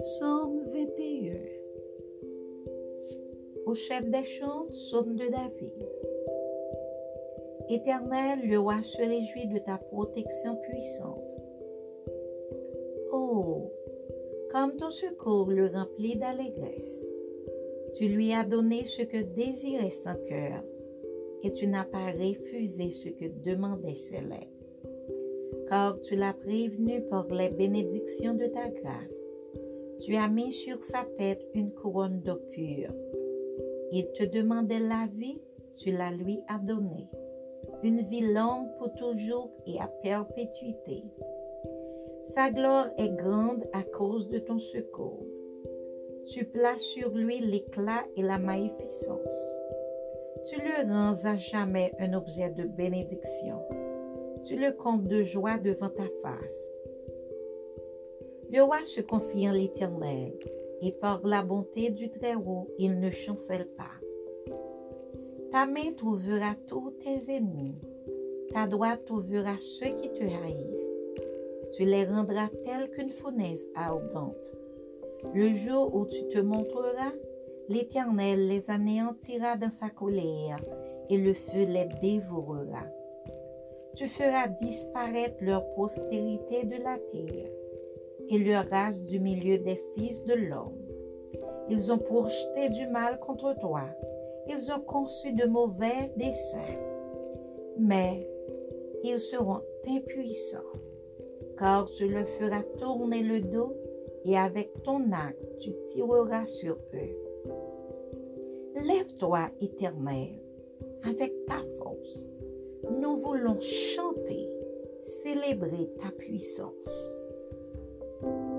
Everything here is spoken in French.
Psaume 21 Au chef des chants, psaume de David. Éternel, le roi se réjouit de ta protection puissante. Oh, comme ton secours le remplit d'allégresse. Tu lui as donné ce que désirait son cœur, et tu n'as pas refusé ce que demandait ses lèvres. Car tu l'as prévenu par les bénédictions de ta grâce. Tu as mis sur sa tête une couronne d'eau pure. Il te demandait la vie, tu la lui as donnée. Une vie longue pour toujours et à perpétuité. Sa gloire est grande à cause de ton secours. Tu places sur lui l'éclat et la magnificence. Tu le rends à jamais un objet de bénédiction. Tu le comptes de joie devant ta face. Le roi se confie en l'Éternel, et par la bonté du Très-Haut, il ne chancelle pas. Ta main trouvera tous tes ennemis, ta droite trouvera ceux qui te haïssent tu les rendras tels qu'une fournaise arrogante. Le jour où tu te montreras, l'Éternel les anéantira dans sa colère et le feu les dévorera. Tu feras disparaître leur postérité de la terre et leur race du milieu des fils de l'homme. Ils ont projeté du mal contre toi. Ils ont conçu de mauvais desseins. Mais ils seront impuissants car tu leur feras tourner le dos et avec ton arc tu tireras sur eux. Lève-toi, Éternel, avec ta force. Nous voulons chanter, célébrer ta puissance. thank you.